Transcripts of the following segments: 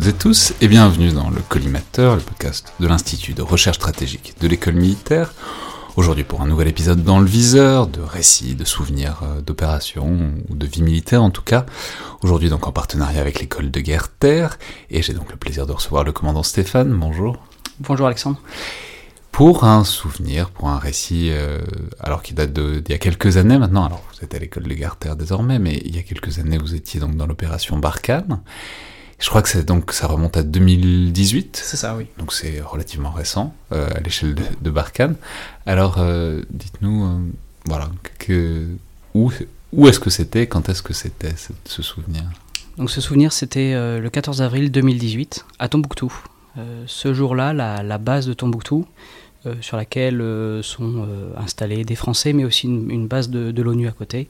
toutes et tous et bienvenue dans le Collimateur, le podcast de l'Institut de recherche stratégique de l'école militaire. Aujourd'hui pour un nouvel épisode dans le viseur, de récits, de souvenirs euh, d'opérations ou de vie militaire en tout cas. Aujourd'hui donc en partenariat avec l'école de guerre Terre et j'ai donc le plaisir de recevoir le commandant Stéphane. Bonjour. Bonjour Alexandre. Pour un souvenir, pour un récit, euh, alors qui date d'il y a quelques années maintenant, alors vous êtes à l'école de guerre Terre désormais, mais il y a quelques années vous étiez donc dans l'opération Barkhane. Je crois que c'est donc ça remonte à 2018. C'est ça, oui. Donc c'est relativement récent euh, à l'échelle de, de, Barkhane. Alors euh, dites-nous, euh, voilà, que, où, où est-ce que c'était, quand est-ce que c'était ce souvenir? Donc ce souvenir c'était le 14 avril 2018 à Tombouctou. ce jour-là, la, la, base de Tombouctou, sur laquelle sont installés des Français, mais aussi une, une base de, de l'ONU à côté,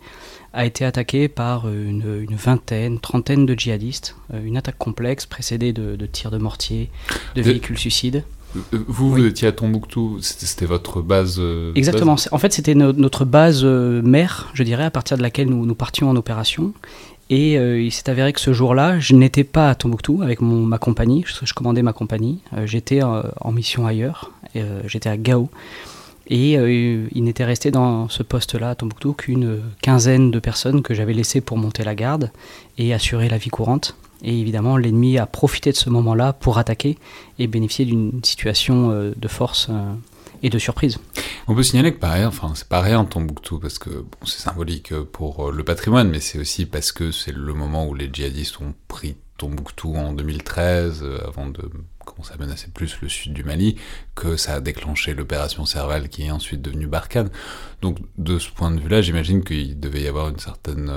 a été attaqué par une, une, vingtaine, trentaine de djihadistes. Une attaque complexe précédée de, de tirs de mortier, de, de véhicules suicides. Vous, oui. vous étiez à Tombouctou, c'était votre base euh, Exactement. Base en fait, c'était no notre base euh, mère, je dirais, à partir de laquelle nous, nous partions en opération. Et euh, il s'est avéré que ce jour-là, je n'étais pas à Tombouctou avec mon, ma compagnie, je, je commandais ma compagnie. J'étais en mission ailleurs, j'étais à Gao. Et euh, il n'était resté dans ce poste-là à Tombouctou qu'une quinzaine de personnes que j'avais laissées pour monter la garde et assurer la vie courante. Et évidemment, l'ennemi a profité de ce moment-là pour attaquer et bénéficier d'une situation euh, de force euh, et de surprise. On peut signaler que pareil, enfin c'est pareil en Tombouctou parce que c'est symbolique pour le patrimoine, mais c'est aussi parce que c'est le moment où les djihadistes ont pris Tombouctou en 2013, euh, avant de commencer à menacer plus le sud du Mali, que ça a déclenché l'opération Serval qui est ensuite devenue Barkhane. Donc de ce point de vue-là, j'imagine qu'il devait y avoir une certaine...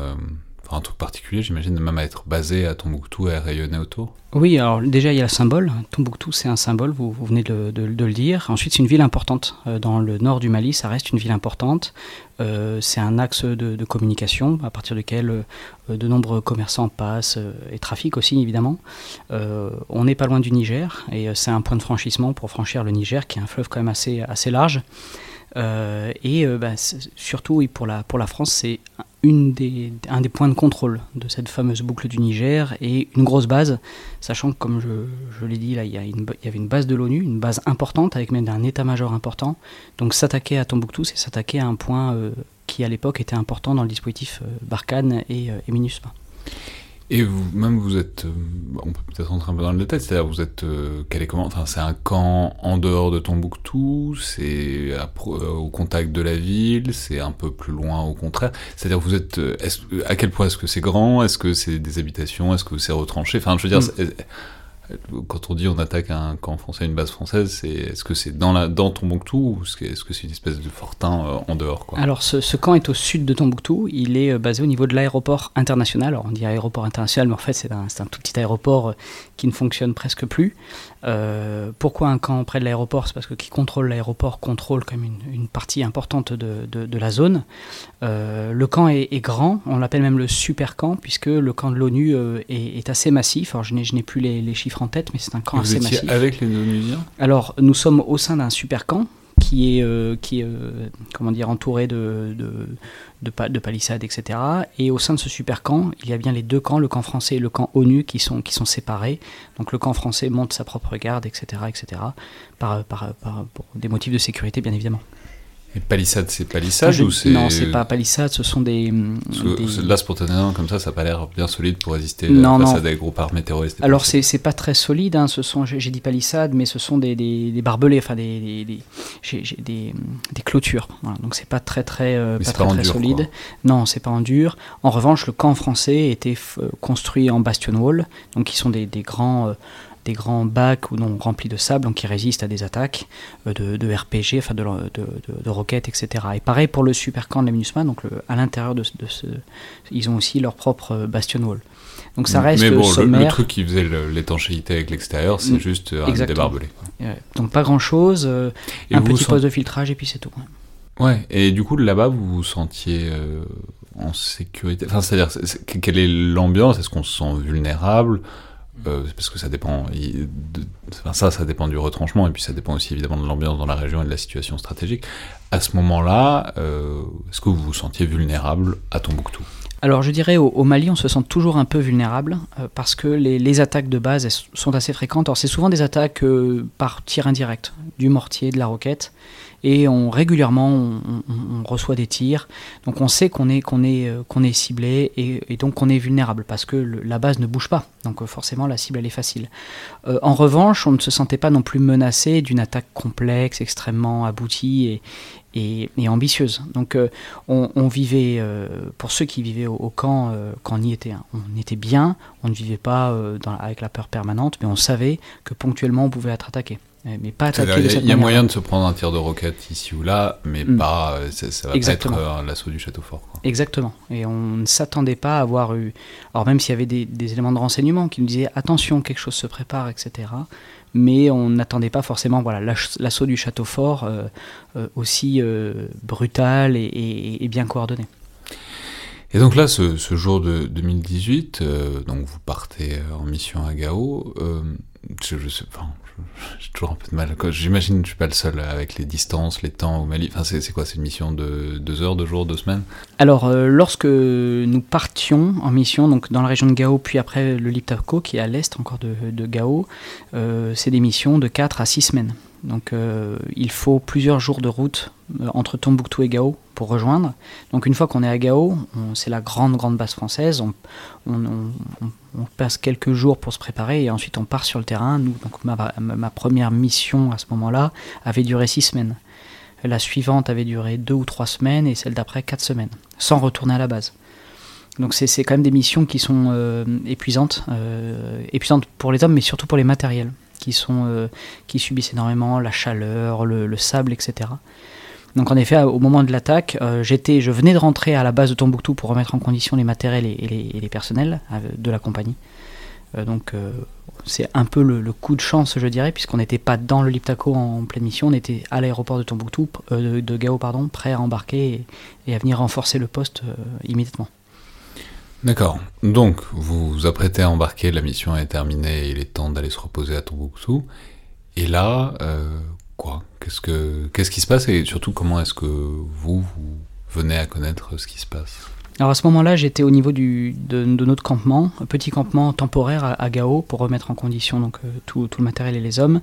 Un truc particulier, j'imagine, même à être basé à Tombouctou et à rayonner autour Oui, alors déjà il y a le symbole. Tombouctou c'est un symbole, vous, venez de, le dire. Ensuite c'est une ville importante. Euh, dans le nord du Mali, ça reste une ville importante. Euh, c'est un axe de, communication à partir duquel euh, de nombreux commerçants passent et trafiquent aussi évidemment. on n'est pas loin du Niger et c'est un point de franchissement pour franchir le Niger qui est un fleuve quand même assez, assez large. et bah, surtout et pour, la, pour la France, c'est un des points de contrôle de cette fameuse boucle du Niger et une grosse base, sachant que comme je, l'ai dit, là, il y, a une, avait une base de l'ONU, une base importante avec même un état-major important. Donc s'attaquer à Tombouctou, c'est s'attaquer à un point euh, qui à l'époque était important dans le dispositif euh, Barkhane et, euh, et MINUSMA. Et vous-même, vous êtes, euh, on peut peut-être rentrer un peu dans le détail, c'est-à-dire vous êtes, euh, quel est comment, enfin c'est un camp en dehors de Tombouctou, c'est au contact de la ville, c'est un peu plus loin au contraire, c'est-à-dire vous êtes, est à quel point est-ce que c'est grand, est-ce que c'est des habitations, est-ce que c'est retranché, enfin je veux dire, mm. Quand on dit on attaque un camp français, une base française, c'est est-ce que c'est dans, la, dans Tombouctou ou est-ce que c'est une espèce de fortin euh, en dehors Alors ce, camp est au sud de Tombouctou, il est basé au niveau de l'aéroport international. Alors on dit aéroport international, mais en fait c'est un, un, tout petit aéroport qui ne fonctionne presque plus. Euh, pourquoi un camp près de l'aéroport? C'est parce que qui contrôle l'aéroport contrôle même une, une partie importante de, de, la zone. Euh, le camp est, grand, on l'appelle même le super camp, puisque le camp de l'ONU euh, est, assez massif. Alors je n'ai plus les, chiffres en tête, mais c'est un camp Vous assez étiez massif. avec les Onusiens Alors nous sommes au sein d'un super camp qui est, qui est comment dire, entouré de, de, de, de, palissades, etc. Et au sein de ce super camp, il y a bien les deux camps, le camp français et le camp ONU, qui sont, qui sont séparés. Donc le camp français monte sa propre garde, etc., etc., par, par, par, pour des motifs de sécurité, bien évidemment. Et palissade, c'est palissade ou c'est... Non, c'est pas palissade, ce sont des... des... Là, spontanément, comme ça, ça n'a pas l'air bien solide pour résister non, face non. à des groupes armés terroristes. Alors, c'est, c'est pas très solide, hein, ce sont, j'ai dit palissade, mais ce sont des, des, des barbelés, enfin des, des, clôtures. Voilà, donc, c'est pas très, très, euh, pas très, très dur, solide. Quoi. Non, c'est pas en dur. En revanche, le camp français était f- construit en bastion wall, donc qui sont des, des grands... Euh, des grands bacs ou non remplis de sable donc qui résistent à des attaques euh, de, de RPG, enfin de, de, de, roquettes, etc. Et pareil pour le super camp de la MINUSMA, donc le, à l'intérieur de, ce, ils ont aussi leur propre bastion wall. Donc ça reste Mais bon, sommaire. Le, le truc qui faisait l'étanchéité avec l'extérieur, c'est mmh, juste un des barbelés. Ouais. Donc pas grand chose, euh, un petit poste de filtrage et puis c'est tout. Ouais, et du coup là-bas vous vous sentiez euh, en sécurité? Enfin, c'est-à-dire, quelle est l'ambiance? Est-ce qu'on se sent vulnérable? Euh, parce que ça dépend, enfin ça, ça dépend du retranchement, et puis ça dépend aussi évidemment de l'ambiance dans la région et de la situation stratégique. À ce moment-là, euh, est-ce que vous vous sentiez vulnérable à Tombouctou? Alors je dirais au, Mali, on se sent toujours un peu vulnérable euh, parce que les, attaques de base sont assez fréquentes. Alors c'est souvent des attaques par tir indirect, du mortier, de la roquette, et on régulièrement on, reçoit des tirs. Donc on sait qu'on est qu'on est euh, qu'on est ciblé et, donc qu'on est vulnérable parce que la base ne bouge pas. Donc euh, forcément la cible elle est facile. Euh, en revanche, on ne se sentait pas non plus menacé d'une attaque complexe, extrêmement aboutie et, et, ambitieuse. Donc on, vivait, pour ceux qui vivaient au, camp, euh, quand on y était, hein, on était bien, on ne vivait pas avec la peur permanente, mais on savait que ponctuellement on pouvait être attaqué. Mais pas attaqué de cette Il y a moyen de se prendre un tir de roquette ici ou là, mais mm. pas, ça, ça va Exactement. pas être l'assaut du château fort. Quoi. Exactement. Et on ne s'attendait pas à avoir eu... Alors même s'il y avait des, des éléments de renseignement qui nous disaient attention, quelque chose se prépare, etc., mais on n'attendait pas forcément voilà, l'assaut du château fort euh, euh, aussi euh, brutal et, et, et, bien coordonné. Et donc là, ce, ce jour de 2018, euh, donc vous partez en mission à Gao. je, je sais, enfin, j'ai toujours un peu de mal. J'imagine que je suis pas le seul avec les distances, les temps au Mali. Enfin, c'est quoi C'est une mission de deux heures, deux jours, deux semaines? Alors, euh, lorsque nous partions en mission, donc dans la région de Gao, puis après le Liptako, qui est à l'est encore de, Gao, euh, c'est des missions de 4 à 6 semaines. Donc, euh, il faut plusieurs jours de route entre Tombouctou et Gao pour rejoindre. Donc une fois qu'on est à Gao, c'est la grande grande base française, on, passe quelques jours pour se préparer et ensuite on part sur le terrain. Nous, donc ma, ma première mission à ce moment-là avait duré six semaines. La suivante avait duré deux ou trois semaines et celle d'après quatre semaines, sans retourner à la base. Donc c'est quand même des missions qui sont euh, épuisantes, euh, épuisantes pour les hommes, mais surtout pour les matériels, qui, sont, euh, qui subissent énormément la chaleur, le, le sable, etc. Donc en effet, au moment de l'attaque, euh, je venais de rentrer à la base de Tombouctou pour remettre en condition les matériels et, les, personnels euh, de la compagnie. Euh, donc c'est un peu le, coup de chance, je dirais, puisqu'on n'était pas dans le Liptako en, pleine mission, on était à l'aéroport de Tombouctou, de, Gao, pardon, prêt à embarquer et, à venir renforcer le poste immédiatement. D'accord. Donc, vous vous apprêtez à embarquer, la mission est terminée, il est temps d'aller se reposer à Tombouctou. Et là, Qu'est-ce que qu'est-ce qui se passe et surtout comment est-ce que vous, vous venez à connaître ce qui se passe? Alors à ce moment-là, j'étais au niveau de, notre campement, petit campement temporaire à, Gao pour remettre en condition donc euh, tout, le matériel et les hommes.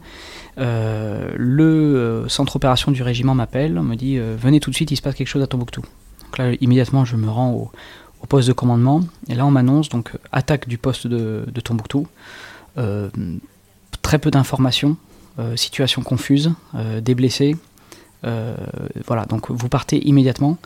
Euh, le euh, centre opération du régiment m'appelle, me dit euh, venez tout de suite, il se passe quelque chose à Tombouctou. Donc là, immédiatement, je me rends au, poste de commandement et là, on m'annonce donc attaque du poste de, de Tombouctou. Euh, très peu d'informations, euh, situation confuse, euh, des blessés. Euh, voilà, donc vous partez immédiatement.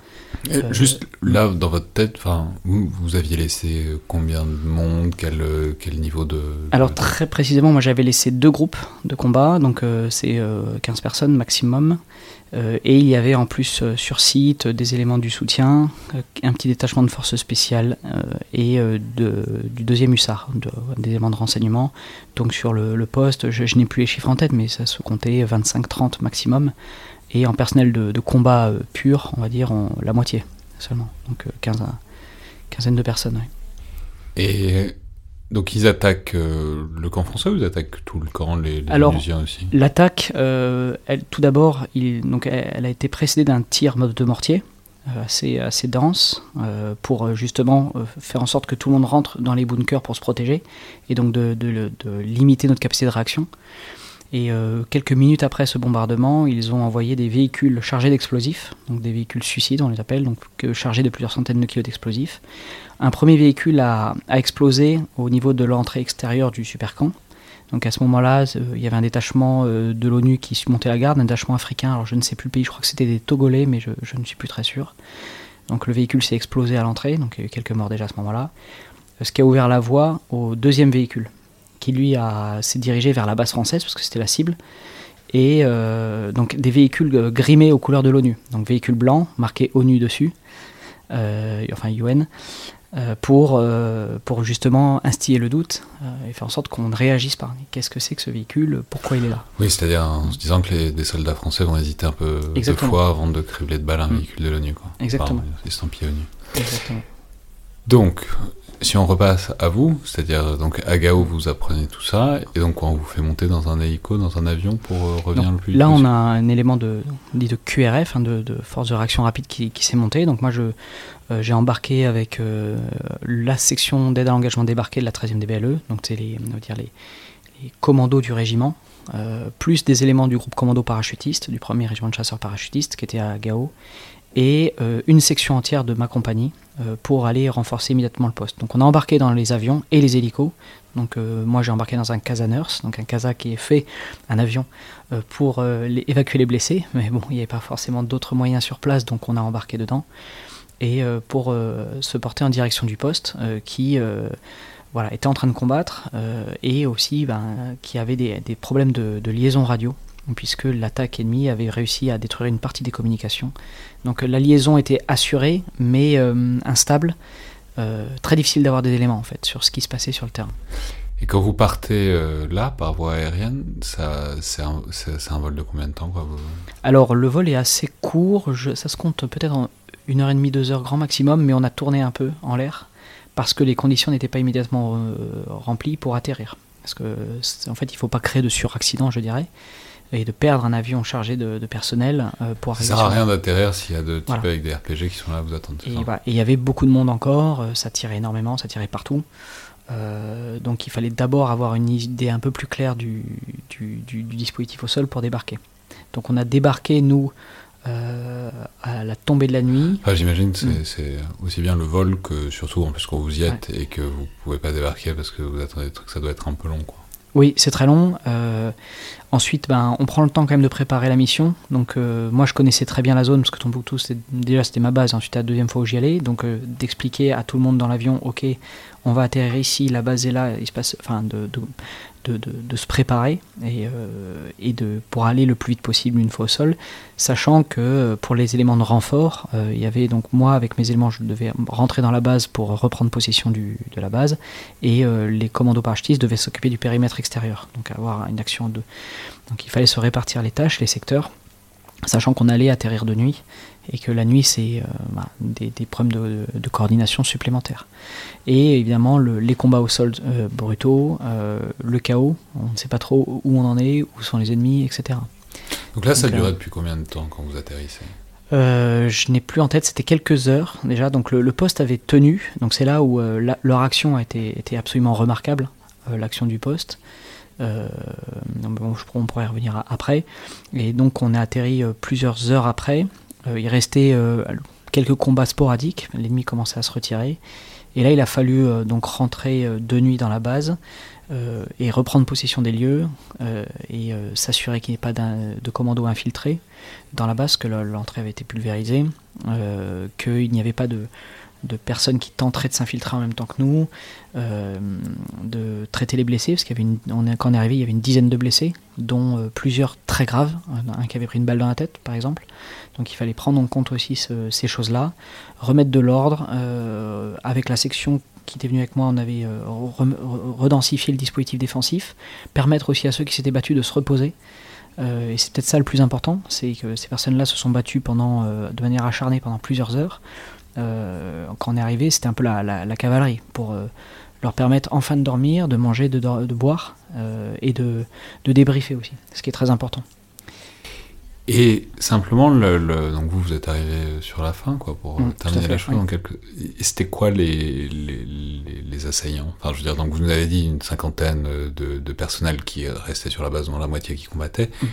Et juste là, dans votre tête, vous, vous aviez laissé combien de monde quel, quel niveau de. Alors très précisément, moi j'avais laissé deux groupes de combat, donc c'est 15 personnes maximum. Euh, et il y avait en plus euh, sur site des éléments du soutien, euh, un petit détachement de forces spéciales et de, du deuxième hussard, de, des éléments de renseignement. Donc sur le, le poste, je, je n'ai plus les chiffres en tête, mais ça se comptait 25-30 maximum. Et en personnel de, de combat pur, on va dire on, la moitié seulement. Donc 15, quinzaine de personnes. Et Donc ils attaquent euh, le camp français ou ils attaquent tout le camp, les, les Alors, aussi? L'attaque, euh, elle- tout d'abord, donc, elle, elle a été précédée d'un tir mode de mortier euh, assez, assez dense euh, pour euh, justement euh, faire en sorte que tout le monde rentre dans les bunkers pour se protéger et donc de, de limiter notre capacité de réaction. Et euh, quelques minutes après ce bombardement, ils ont envoyé des véhicules chargés d'explosifs, donc des véhicules suicides, on les appelle, donc chargés de plusieurs centaines de kilos d'explosifs. Un premier véhicule a, explosé au niveau de l'entrée extérieure du supercamp. Donc à ce moment-là, euh, il y avait un détachement euh, de l'ONU qui montait la garde, un détachement africain, alors je ne sais plus le pays, je crois que c'était des Togolais, mais je, je ne suis plus très sûr. Donc le véhicule s'est explosé à l'entrée, donc il y a eu quelques morts déjà à ce moment-là. Ce qui a ouvert la voie au deuxième véhicule, qui lui a- s'est dirigé vers la base française, parce que c'était la cible. Et euh, donc des véhicules euh, grimés aux couleurs de l'ONU. Donc véhicule blanc, marqué ONU dessus, euh, enfin UN, euh, pour, pour justement instiller le doute et faire en sorte qu'on réagisse par qu'est-ce que c'est que ce véhicule, pourquoi il est là? Oui, c'est-à-dire en se disant que les, des soldats français vont hésiter un peu Exactement. deux fois avant de cribler de balles un Mm. véhicule de l'ONU. Exactement. Enfin. Exactement. Donc, si on repasse à vous, c'est-à-dire donc à Gao, vous apprenez tout ça, et donc on vous fait monter dans un hélico, dans un avion pour euh, revenir le plus vite Là, on a un élément de, dit de QRF, hein, de, de force de réaction rapide qui, qui s'est monté. Donc moi, je, euh, j'ai embarqué avec euh, la section d'aide à l'engagement débarqué de la 13e DBLE, donc c'est les, on va dire les, les commandos du régiment, plus des éléments du groupe commando parachutiste, du premier régiment de chasseurs parachutistes qui était à Gao, et euh, une section entière de ma compagnie euh, pour aller renforcer immédiatement le poste. Donc on a embarqué dans les avions et les hélicos. Donc euh, moi j'ai embarqué dans un Casa Nurse, donc un Casa qui est fait, un avion, pour évacuer les blessés. Mais bon, il n'y avait pas forcément d'autres moyens sur place, donc on a embarqué dedans. Et pour se porter en direction du poste, qui voilà, était en train de combattre, et aussi ben, qui avait des, problèmes de liaison radio, puisque l'attaque ennemie avait réussi à détruire une partie des communications. Donc la liaison était assurée, mais euh, instable. Euh, très difficile d'avoir des éléments en fait sur ce qui se passait sur le terrain. Et quand vous partez euh, là, par voie aérienne, ça, c'est un, vol de combien de temps quoi, vous- Alors le vol est assez court, je- ça se compte peut-être en une heure et demie, deux heures grand maximum, mais on a tourné un peu en l'air parce que les conditions n'étaient pas immédiatement euh, remplies pour atterrir. Parce que en fait, il ne faut pas créer de suraccident, je dirais, et de perdre un avion chargé de, de personnel euh, pour Ça arriver. sert à rien d'atterrir s'il y a deux types Voilà. avec des RPG qui sont là à vous attendre. Et ça voilà. Il y avait beaucoup de monde encore, euh, ça tirait énormément, ça tirait partout. Euh, donc il fallait d'abord avoir une idée un peu plus claire du, du- du- du dispositif au sol pour débarquer. Donc on a débarqué, nous, euh, à la tombée de la nuit. Enfin, J'imagine que c'est Mm. c'est aussi bien le vol que surtout en plus quand vous y êtes et que vous pouvez pas débarquer parce que vous attendez des trucs, ça doit être un peu long. Quoi. Oui, c'est très long. Euh, ensuite, ben, on prend le temps quand même de préparer la mission. Donc, euh, moi, je connaissais très bien la zone parce que Tombouctou, déjà, c'était ma base. Ensuite, la deuxième fois où j'y allais. Donc, euh, d'expliquer à tout le monde dans l'avion, ok, on va atterrir ici, la base est là, il se passe, enfin, de, de, se préparer et, euh, et de pour aller le plus vite possible une fois au sol, sachant que euh, pour les éléments de renfort, euh, il y avait donc moi avec mes éléments, je devais rentrer dans la base pour reprendre possession de la base et les commandos parachutistes devaient s'occuper du périmètre extérieur, donc avoir une action de. Donc il fallait se répartir les tâches, les secteurs, sachant qu'on allait atterrir de nuit et que la nuit c'est euh, bah, des, des problèmes de, de coordination supplémentaires. Et évidemment le- les combats au sol euh, brutaux, euh, le chaos, on ne sait pas trop où on en est, où sont les ennemis, etc. Donc là, ça durait depuis combien de temps quand vous atterrissez? Euh, je n'ai plus en tête, c'était quelques heures déjà. Donc le, le poste avait tenu, donc c'est là où euh, la- leur action a été, été absolument remarquable, euh, l'action du poste. Euh, bon, je, on pourrait revenir après. Et donc on a atterri euh, plusieurs heures après. Euh, il restait quelques combats sporadiques, l'ennemi commençait à se retirer. Et là il a fallu donc rentrer de nuit dans la base et reprendre possession des lieux et s'assurer qu'il n'y ait pas de commandos infiltrés dans la base, que le- l'entrée avait été pulvérisée, qu'il n'y avait pas de, de personnes qui tenteraient de s'infiltrer en même temps que nous, euh, de traiter les blessés, parce qu'il y avait une, arrivé, il y avait une dizaine de blessés, dont euh, plusieurs très graves, un, qui avait pris une balle dans la tête, par exemple. Donc il fallait prendre en compte aussi ce- ces choses-là, remettre de l'ordre. euh, avec la section qui était venue avec moi, on avait redensifié le dispositif défensif, permettre aussi à ceux qui s'étaient battus de se reposer. Et c'est peut-être ça le plus important, c'est que ces personnes-là se sont battues de manière acharnée pendant plusieurs heures. Euh, quand on est arrivé, c'était un peu la, la- la cavalerie pour euh, leur permettre enfin de dormir, de manger, de, de boire et de, de débriefer aussi, ce qui est très important. Et simplement, le, donc vous, vous êtes arrivé sur la fin, quoi, pour mm, terminer la chose. Quelques... C'était quoi les, les, les, assaillants? Enfin, je veux dire, donc vous nous avez dit une cinquantaine de, de personnel qui restait sur la base, dont la moitié qui combattait. Mm.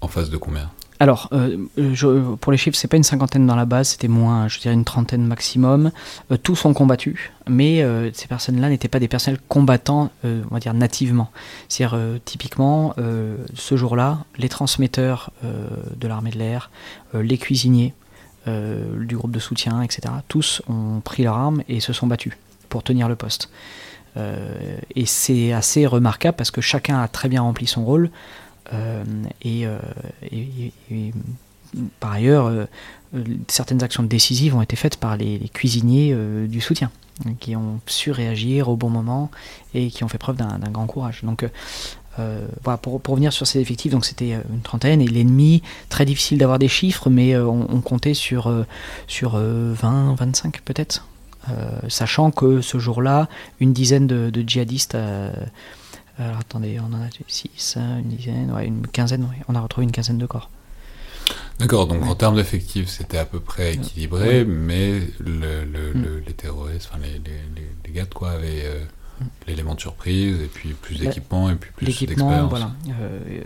En face de combien? Alors, euh, je, pour les chiffres, c'est pas une cinquantaine dans la base, c'était moins, je dirais une trentaine maximum. Euh, tous ont combattu, mais euh, ces personnes-là n'étaient pas des personnels combattants, on va dire nativement. C'est-à-dire, typiquement, ce jour-là, les transmetteurs de l'armée de l'air, les cuisiniers du groupe de soutien, etc., tous ont pris leur arme et se sont battus pour tenir le poste. et c'est assez remarquable parce que chacun a très bien rempli son rôle. Euh, euh, et, par ailleurs, euh, certaines actions décisives ont été faites par les, cuisiniers du soutien, qui ont su réagir au bon moment et qui ont fait preuve d'un grand courage. Donc pour, pour, revenir sur ces effectifs, donc c'était une trentaine et l'ennemi, très difficile d'avoir des chiffres, mais on, comptait sur, sur 20, 25 peut-être, sachant que ce jour-là, une dizaine de, de djihadistes alors attendez, on en a 6, une dizaine, ouais, une quinzaine, on a retrouvé une quinzaine de corps. D'accord, donc en termes d'effectifs, c'était à peu près équilibré, mais le, mm. les terroristes, enfin les, les, les, gars quoi, avaient euh, mm. l'élément de surprise, et puis plus d'équipement, et puis plus d'expérience. Voilà. Euh,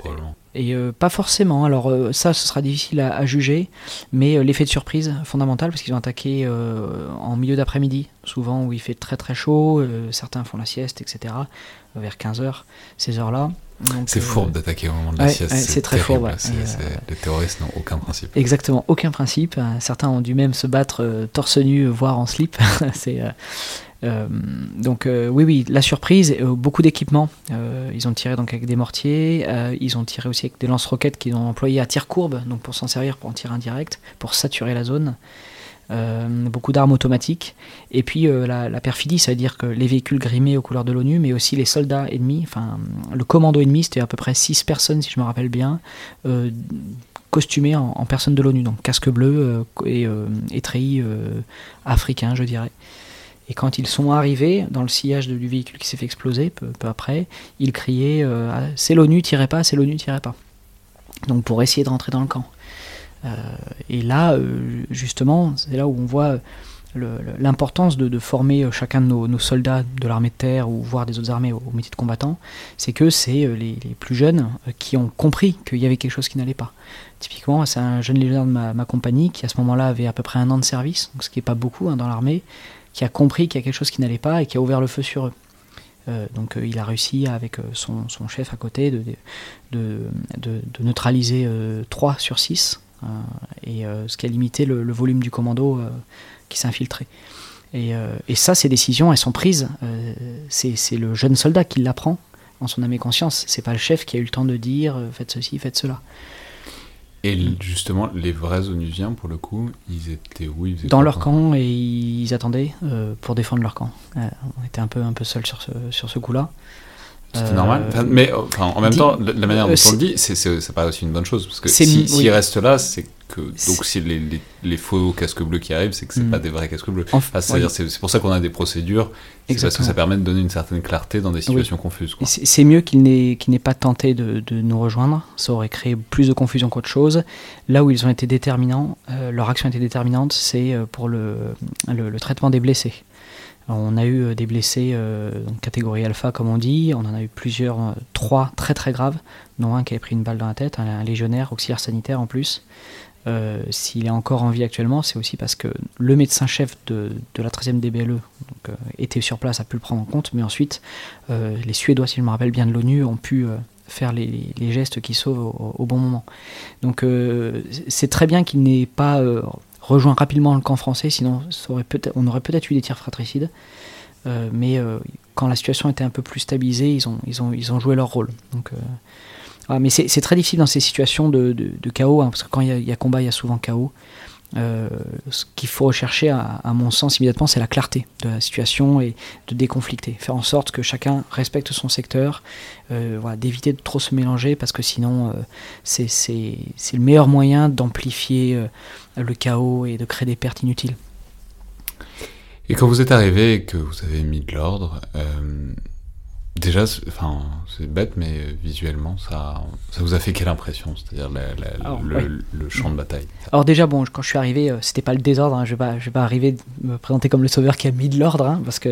et euh, pas forcément. Alors euh, ça, ce sera difficile à, juger, mais euh, l'effet de surprise fondamental parce qu'ils ont attaqué en milieu d'après-midi, souvent où il fait très très chaud. certains font la sieste, etc. vers 15 h ces heures-là. C'est fourbe d'attaquer au moment de la sieste. c'est très fourbe. les terroristes n'ont aucun principe. Exactement, aucun principe. Certains ont dû même se battre torse nu, voire en slip. c'est euh, donc euh, oui, oui, la surprise, euh, beaucoup d'équipements. ils ont tiré donc avec des mortiers, ils ont tiré aussi avec des lance-roquettes qu'ils ont employés à tir courbe, donc pour s'en servir pour en tirer indirect, pour saturer la zone. Beaucoup d'armes automatiques. Et puis la, perfidie, c'est-à-dire que les véhicules grimés aux couleurs de l'ONU, mais aussi les soldats ennemis, enfin le commando ennemi, c'était à peu près 6 personnes, si je me rappelle bien, costumées en, personnes de l'ONU, donc casque bleu et, et treillis africains, je dirais. Et quand ils sont arrivés dans le sillage du véhicule qui s'est fait exploser, peu, après, ils criaient euh, C'est l'ONU, tirez pas, c'est l'ONU, tirez pas. Donc pour essayer de rentrer dans le camp. Euh, et là, euh, justement, c'est là où on voit l'importance de, former chacun de nos, soldats de l'armée de terre ou voire des autres armées au, métier de combattant, c'est que c'est les, plus jeunes qui ont compris qu'il y avait quelque chose qui n'allait pas. Typiquement, c'est un jeune légionnaire de ma, compagnie qui à ce moment-là avait à peu près un an de service, ce qui n'est pas beaucoup hein, dans l'armée, qui a compris qu'il y a quelque chose qui n'allait pas et qui a ouvert le feu sur eux. Euh, donc euh, il a réussi avec euh, son, chef à côté de, de neutraliser 3 sur 6, et ce qui a limité le, volume du commando qui s'est infiltré. Et, et, ça, ces décisions, elles sont prises. c'est le jeune soldat qui l'apprend en son âme et conscience. C'est pas le chef qui a eu le temps de dire faites ceci, faites cela. Et justement, les vrais Onusiens, pour le coup, ils étaient où? Ils Dans leur camp et ils attendaient euh, pour défendre leur camp. Euh, on était un peu, un peu seuls sur ce, sur ce coup-là. C'était normal. Euh, mais en même temps, la manière dont on le dit, c'est pas aussi une bonne chose. Parce que s'ils si, restent là, c'est donc si les, les, faux casques bleus qui arrivent, c'est que c'est mm. pas des vrais casques bleus. c'est pour ça qu'on a des procédures, parce que ça permet de donner une certaine clarté dans des situations confuses. C'est mieux qu'il n'ait pas tenté de, de, nous rejoindre, ça aurait créé plus de confusion qu'autre chose. Là où ils ont été déterminants, euh, leur action a été déterminante, c'est euh, pour le, le, traitement des blessés. On a eu euh, des blessés catégorie alpha, comme on dit. On en a eu plusieurs, trois très très graves, dont un qui avait pris une balle dans la tête, un légionnaire, auxiliaire sanitaire en plus. Euh, s'il est encore en vie actuellement, c'est aussi parce que le médecin-chef de, la 13e DBLE euh, était sur place, a pu le prendre en compte, mais ensuite, euh, les Suédois, si je me rappelle bien de l'ONU, ont pu faire les, gestes qui sauvent au, bon moment. Donc c'est très bien qu'il n'ait pas rejoint rapidement le camp français, sinon on aurait peut-être eu des tirs fratricides. mais quand la situation était un peu plus stabilisée, ils ont, ils ont, ils ont joué leur rôle. Donc ah, mais c'est très difficile dans ces situations de, chaos, hein, parce que quand il y, a combat, il y a souvent chaos. Euh, ce qu'il faut rechercher, à, mon sens, immédiatement, c'est la clarté de la situation et de déconflicter. Faire en sorte que chacun respecte son secteur, euh, voilà, d'éviter de trop se mélanger, parce que sinon, euh, c'est le meilleur moyen d'amplifier le chaos et de créer des pertes inutiles. Et quand vous êtes arrivé et que vous avez mis de l'ordre, Déjà, enfin, c'est bête, mais visuellement, ça, ça vous a fait quelle impression C'est-à-dire le, champ de bataille? Alors déjà, bon, quand je suis arrivé, euh, c'était pas le désordre. Hein, je vais pas, je vais pas arriver me présenter comme le sauveur qui a mis de l'ordre, hein, parce que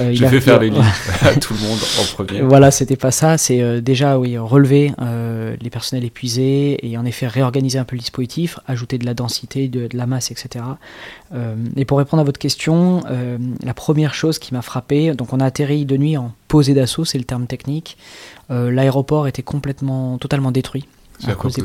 euh, il a fait faire les lignes à tout le monde en premier. Voilà, c'était pas ça. C'est euh, déjà, oui, relever les personnels épuisés et en effet réorganiser un peu le dispositif, ajouter de la densité, de, de la masse, etc. et pour répondre à votre question, la première chose qui m'a frappé, donc on a atterri de nuit en posé d'assaut, c'est le terme technique. Euh, l'aéroport était complètement, totalement détruit. À cause des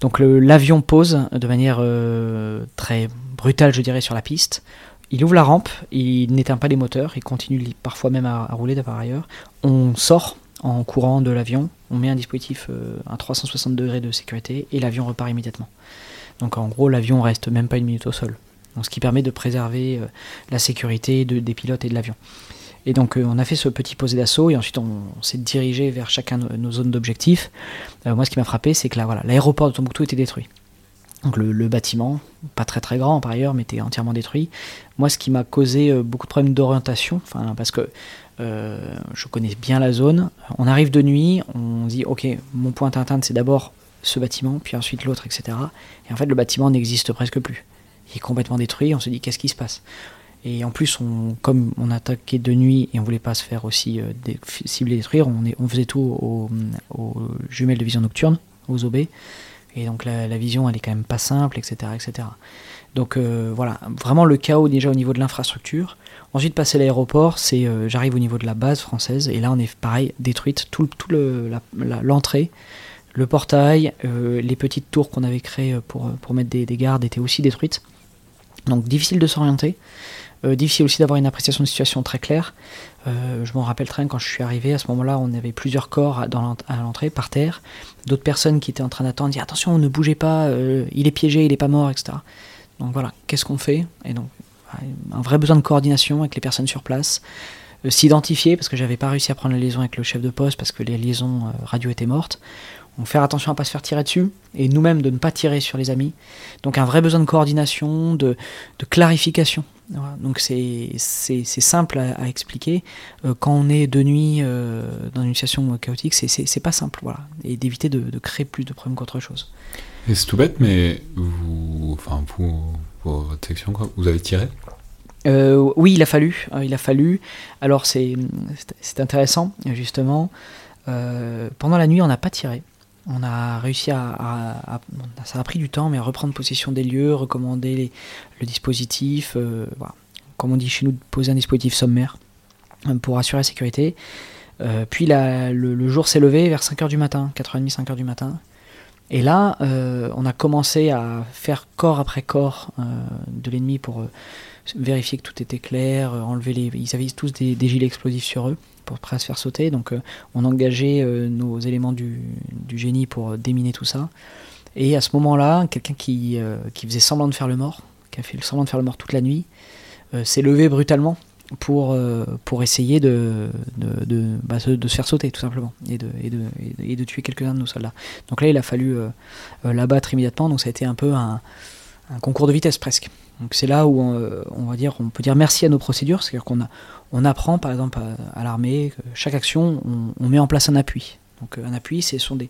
Donc l'avion pose de manière euh, très brutale, je dirais, sur la piste. Il ouvre la rampe, il n'éteint pas les moteurs, il continue parfois même à, rouler par ailleurs. On sort en courant de l'avion, on met un dispositif euh, à 360 degrés de sécurité et l'avion repart immédiatement. Donc en gros, l'avion reste même pas une minute au sol. Donc, ce qui permet de préserver la sécurité des pilotes et de l'avion. Et donc euh, on a fait ce petit posé d'assaut et ensuite on, s'est dirigé vers chacun de nos zones d'objectifs. Euh, moi ce qui m'a frappé c'est que là voilà, l'aéroport de Tombouctou était détruit. Donc le, bâtiment, pas très très grand par ailleurs, mais était entièrement détruit. Moi ce qui m'a causé euh, beaucoup de problèmes d'orientation, parce que je connais bien la zone. On arrive de nuit, on dit ok, mon point d'atteinte c'est d'abord ce bâtiment, puis ensuite l'autre, etc. Et en fait le bâtiment n'existe presque plus. Il est complètement détruit, on se dit qu'est-ce qui se passe? Et en plus, on, comme on attaquait de nuit et on voulait pas se faire aussi euh, cibler et détruire, on, on faisait tout aux, jumelles de vision nocturne, aux OB. Et donc la, vision, elle est quand même pas simple, etc. etc. Donc euh, voilà, vraiment le chaos déjà au niveau de l'infrastructure. Ensuite, passer l'aéroport, c'est euh, j'arrive au niveau de la base française et là on est pareil, détruite, tout, tout l'entrée, le, portail, les petites tours qu'on avait créées pour, pour mettre des gardes étaient aussi détruites. Donc difficile de s'orienter. Euh, difficile aussi d'avoir une appréciation de situation très claire. Euh, je m'en rappelle très bien quand je suis arrivé, à ce moment-là, on avait plusieurs corps à, l'entrée, par terre. D'autres personnes qui étaient en train d'attendre disaient attention, ne bougez pas, euh, il est piégé, il n'est pas mort, etc. Donc voilà, qu'est-ce qu'on fait? Et donc, un vrai besoin de coordination avec les personnes sur place. S'identifier, parce que j'avais pas réussi à prendre la liaison avec le chef de poste, parce que les liaisons radio étaient mortes. Donc faire attention à ne pas se faire tirer dessus, et nous-mêmes de ne pas tirer sur les amis. Donc un vrai besoin de coordination, de clarification donc c'est simple à, expliquer. Euh, quand on est de nuit euh, dans une situation chaotique, c'est pas simple. Voilà. Et d'éviter de, créer plus de problèmes qu'autre chose. Et c'est tout bête, mais vous, enfin, vous, pour votre section, quoi, vous avez tiré? Euh, Oui, il a fallu. il a fallu. Alors c'est intéressant, justement. pendant la nuit, on n'a pas tiré. On a réussi à, Ça a pris du temps, mais à reprendre possession des lieux, recommander le dispositif. Euh, comme on dit chez nous, poser un dispositif sommaire euh, pour assurer la sécurité. Euh, puis le, jour s'est levé vers 5h du matin, 4h30, 5h du matin. Et là, on a commencé à faire corps après corps de l'ennemi pour vérifier que tout était clair, enlever les. Ils avaient tous des gilets explosifs sur eux pour prêt à se faire sauter. Donc euh, on engageait euh, nos éléments du, génie pour euh, déminer tout ça. Et à ce moment-là, quelqu'un qui, qui faisait semblant de faire le mort, qui a fait semblant de faire le mort toute la nuit, s'est levé brutalement pour, pour essayer de, de, bah, de, se faire sauter tout simplement et de, et de, et de tuer quelques-uns de nos soldats. Donc là il a fallu l'abattre immédiatement, donc ça a été un peu un, un concours de vitesse presque. Donc c'est là où on, va dire, on peut dire merci à nos procédures, c'est-à-dire qu'on apprend par exemple à, l'armée, chaque action, on, met en place un appui. Donc un appui, ce sont des,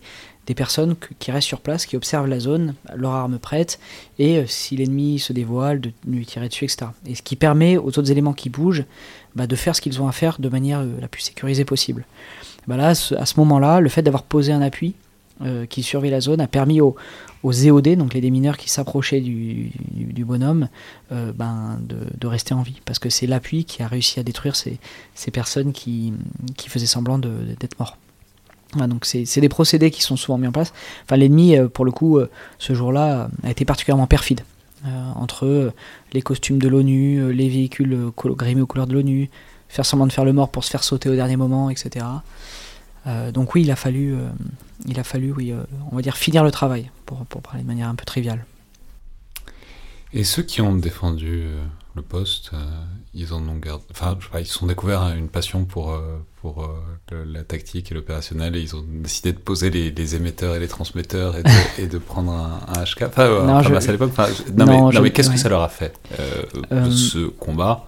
personnes qui restent sur place, qui observent la zone, leur arme prête, et euh, si l'ennemi se dévoile, de lui tirer dessus, etc. Et ce qui permet aux autres éléments qui bougent bah, de faire ce qu'ils ont à faire de manière euh, la plus sécurisée possible. Bah là, à ce moment-là, le fait d'avoir posé un appui euh, qui surveille la zone a permis aux, aux EOD, donc les démineurs qui s'approchaient du, bonhomme, euh, ben, de, rester en vie. Parce que c'est l'appui qui a réussi à détruire ces, personnes qui, faisaient semblant d'être morts. donc c'est des procédés qui sont souvent mis en place. Enfin, l'ennemi, euh, pour le coup, ce jour-là, a été particulièrement perfide. entre les costumes de l'ONU, les véhicules grimés aux couleurs de l'ONU, faire semblant de faire le mort pour se faire sauter au dernier moment, etc. donc oui, il a fallu, il a fallu, oui, euh, on va dire finir le travail, pour, parler de manière un peu triviale. Et ceux qui ont défendu euh, le poste, euh, ils en ont gardé, enfin, je sais ils sont découverts une passion pour, pour la tactique et l'opérationnel et ils ont décidé de poser les, émetteurs et les transmetteurs et de, prendre un, HK. Enfin, non, à l'époque. non, mais, qu'est-ce que ça leur a fait de ce combat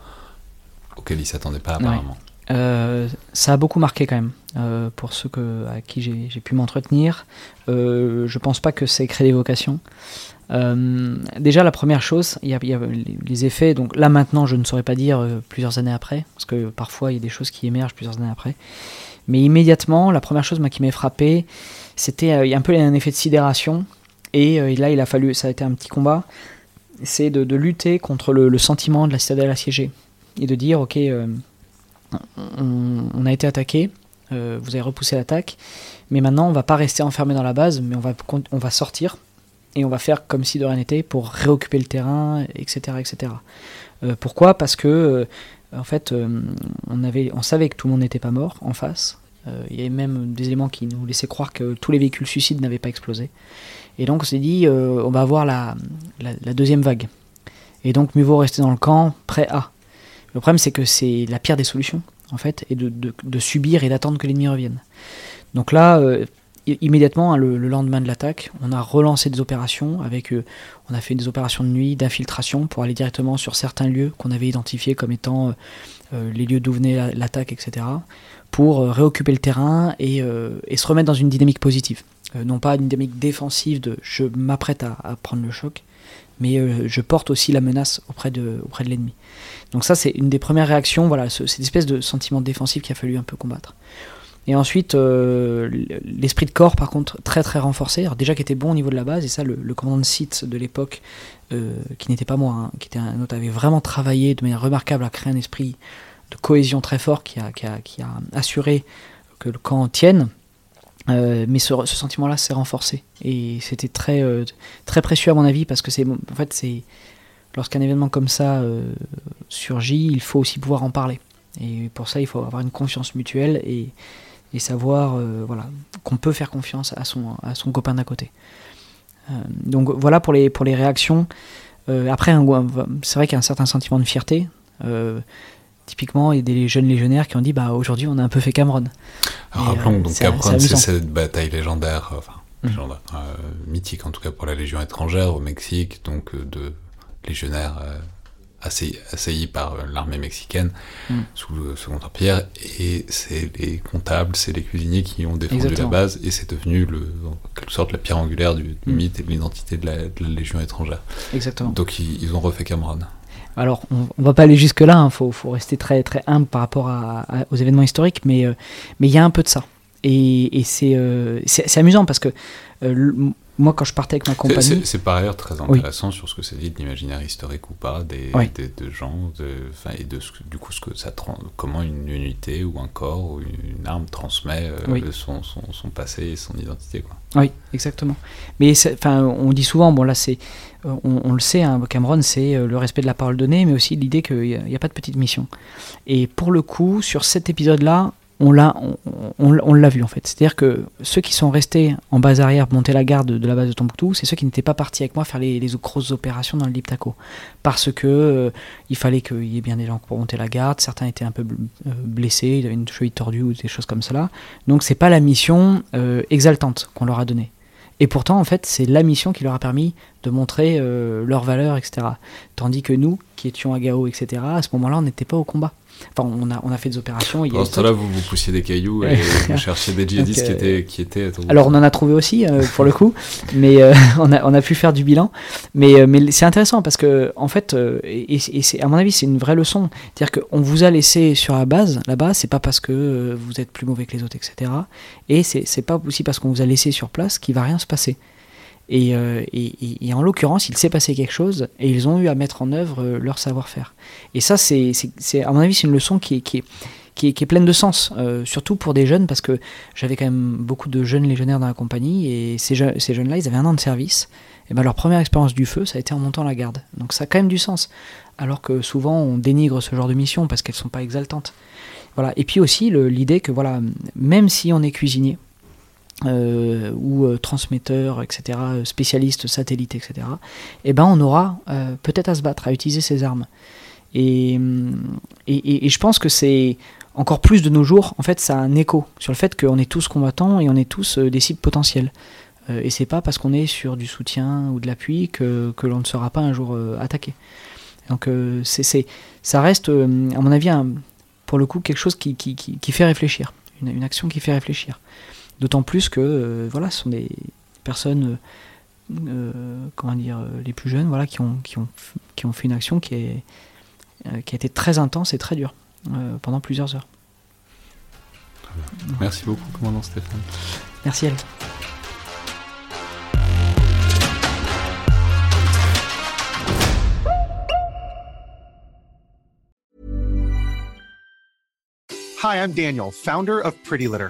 auquel ils ne s'attendaient pas apparemment. Ça a beaucoup marqué quand même, pour ceux à qui j'ai pu m'entretenir. je pense pas que c'est créer des vocations. déjà, la première chose, il y, a les effets. Donc là, maintenant, je ne saurais pas dire plusieurs années après, parce que parfois, il y a des choses qui émergent plusieurs années après. Mais immédiatement, la première chose qui m'est frappé, c'était euh, un peu un effet de sidération. Et, euh, là, il a fallu, ça a été un petit combat, c'est de, lutter contre le, sentiment de la citadelle assiégée. Et de dire, ok, euh, on, a été attaqué, vous avez repoussé l'attaque, mais maintenant on va pas rester enfermé dans la base, mais on va, on va sortir et on va faire comme si de rien n'était pour réoccuper le terrain, etc. etc. pourquoi? Parce que en fait, on, avait, on savait que tout le monde n'était pas mort en face, euh, il y avait même des éléments qui nous laissaient croire que tous les véhicules suicides n'avaient pas explosé. Et donc on s'est dit, euh, on va avoir la, la, deuxième vague. Et donc mieux vaut rester dans le camp, prêt à. Le problème c'est que c'est la pire des solutions, en fait, et de, subir et d'attendre que l'ennemi revienne. Donc là, euh, immédiatement, hein, le, lendemain de l'attaque, on a relancé des opérations avec, on a fait des opérations de nuit, d'infiltration pour aller directement sur certains lieux qu'on avait identifiés comme étant les lieux d'où venait l'attaque, etc pour euh, réoccuper le terrain euh, et, se remettre dans une dynamique positive. Euh, non pas une dynamique défensive de je m'apprête à, prendre le choc, mais je porte aussi la menace auprès de, auprès de l'ennemi. Donc ça, c'est une des premières réactions, voilà, cette espèce de sentiment défensif qu'il a fallu un peu combattre. Et ensuite, l'esprit de corps, par contre, très très renforcé. Déjà qui était bon au niveau de la base, et ça, le, commandant de site de l'époque, qui n'était pas moi, hein, qui était un autre, avait vraiment travaillé de manière remarquable à créer un esprit de cohésion très fort qui a, qui a, qui a assuré que le camp tienne. Euh, mais ce, sentiment-là s'est renforcé et c'était très euh, très précieux à mon avis parce que c'est en fait c'est lorsqu'un événement comme ça euh, surgit, il faut aussi pouvoir en parler et pour ça il faut avoir une confiance mutuelle et, et savoir voilà qu'on peut faire confiance à son à son copain d'à côté. donc voilà pour les pour les réactions. après c'est vrai qu'il y a un certain sentiment de fierté. Typiquement, il y a des jeunes légionnaires qui ont dit bah aujourd'hui on a un peu fait Cameron. Rappelons euh, donc Cameron, c'est cette bataille légendaire, enfin mm. euh, mythique en tout cas pour la Légion étrangère au Mexique, donc euh, de légionnaires assaillis par l'armée mexicaine mm. sous le Second Empire, et c'est les comptables, c'est les cuisiniers qui ont défendu la base, et c'est devenu le, en quelque sorte la pierre angulaire du, mm. mythe et de l'identité de, la, Légion étrangère. Exactement. Donc ils, ils ont refait Cameron. Alors, on, ne va pas aller jusque-là, il hein, faut, rester très, très humble par rapport aux événements historiques, mais euh, il y a un peu de ça. Et, euh, c'est amusant parce que euh, moi, quand je partais avec ma compagnie. C'est par ailleurs très intéressant sur ce que c'est dit de l'imaginaire historique ou pas des, de gens, de, et de du coup ce que ça comment une unité ou un corps ou une arme transmet son, son, passé et son identité. Quoi. Oui, exactement. Mais on dit souvent, bon là c'est euh, on, le sait, hein, Cameron, c'est euh, le respect de la parole donnée, mais aussi l'idée qu'il n'y a, pas de petite mission. Et pour le coup, sur cet épisode-là, on l'a on, vu en fait. C'est-à-dire que ceux qui sont restés en base arrière, monter la garde de la base de Tombouctou, c'est ceux qui n'étaient pas partis avec moi faire les, grosses opérations dans le Liptako. Parce que euh, il fallait qu'il y ait bien des gens pour monter la garde, certains étaient un peu blessés, ils avaient une cheville tordue ou des choses comme cela. Donc c'est pas la mission exaltante qu'on leur a donnée. Et pourtant, en fait, c'est la mission qui leur a permis de montrer euh, leur valeur, etc. Tandis que nous, qui étions à Gao, etc., à ce moment-là, on n'était pas au combat. Enfin, on a, on a fait des opérations. Dans ce temps-là, vous, vous poussiez des cailloux et vous cherchiez des djihadistes qui, étaient, qui étaient. Alors, on en a trouvé aussi, euh, pour le coup, mais euh, on, a, on a pu faire du bilan. Mais, mais c'est intéressant parce que, en fait, et, et c'est, à mon avis, c'est une vraie leçon. C'est-à-dire qu'on vous a laissé sur la base, là-bas, c'est pas parce que vous êtes plus mauvais que les autres, etc. Et c'est, c'est pas aussi parce qu'on vous a laissé sur place qu'il va rien se passer. Euh, et, en l'occurrence, il s'est passé quelque chose et ils ont eu à mettre en œuvre euh, leur savoir-faire. Et ça, c'est, à mon avis, c'est une leçon qui est, pleine de sens, euh, surtout pour des jeunes, parce que j'avais quand même beaucoup de jeunes légionnaires dans la compagnie et ces, jeunes-là, ils avaient un an de service. Et ben leur première expérience du feu, ça a été en montant la garde. Donc ça a quand même du sens. Alors que souvent, on dénigre ce genre de missions parce qu'elles sont pas exaltantes. Voilà. Et puis aussi l'idée que voilà, même si on est cuisinier, euh, ou euh, etc., spécialiste satellite, etc., eh ben on aura euh, peut-être à se battre, à utiliser ces armes. Et, et, je pense que c'est encore plus de nos jours, en fait, ça a un écho sur le fait qu'on est tous combattants et on est tous des cibles potentielles. et c'est pas parce qu'on est sur du soutien ou de l'appui que, que l'on ne sera pas un jour attaqué. Donc c'est, ça reste, à mon avis, pour le coup, quelque chose qui, qui, qui, fait réfléchir, une, action qui fait réfléchir. D'autant plus que voilà, ce sont des personnes euh, comment dire, euh, les plus jeunes, voilà, qui ont, qui ont, qui ont fait une action qui, est, euh, qui a été très intense et très dure pendant plusieurs heures. Merci beaucoup, commandant Stéphane. Merci elle. Hi, I'm Daniel, founder of Pretty Litter.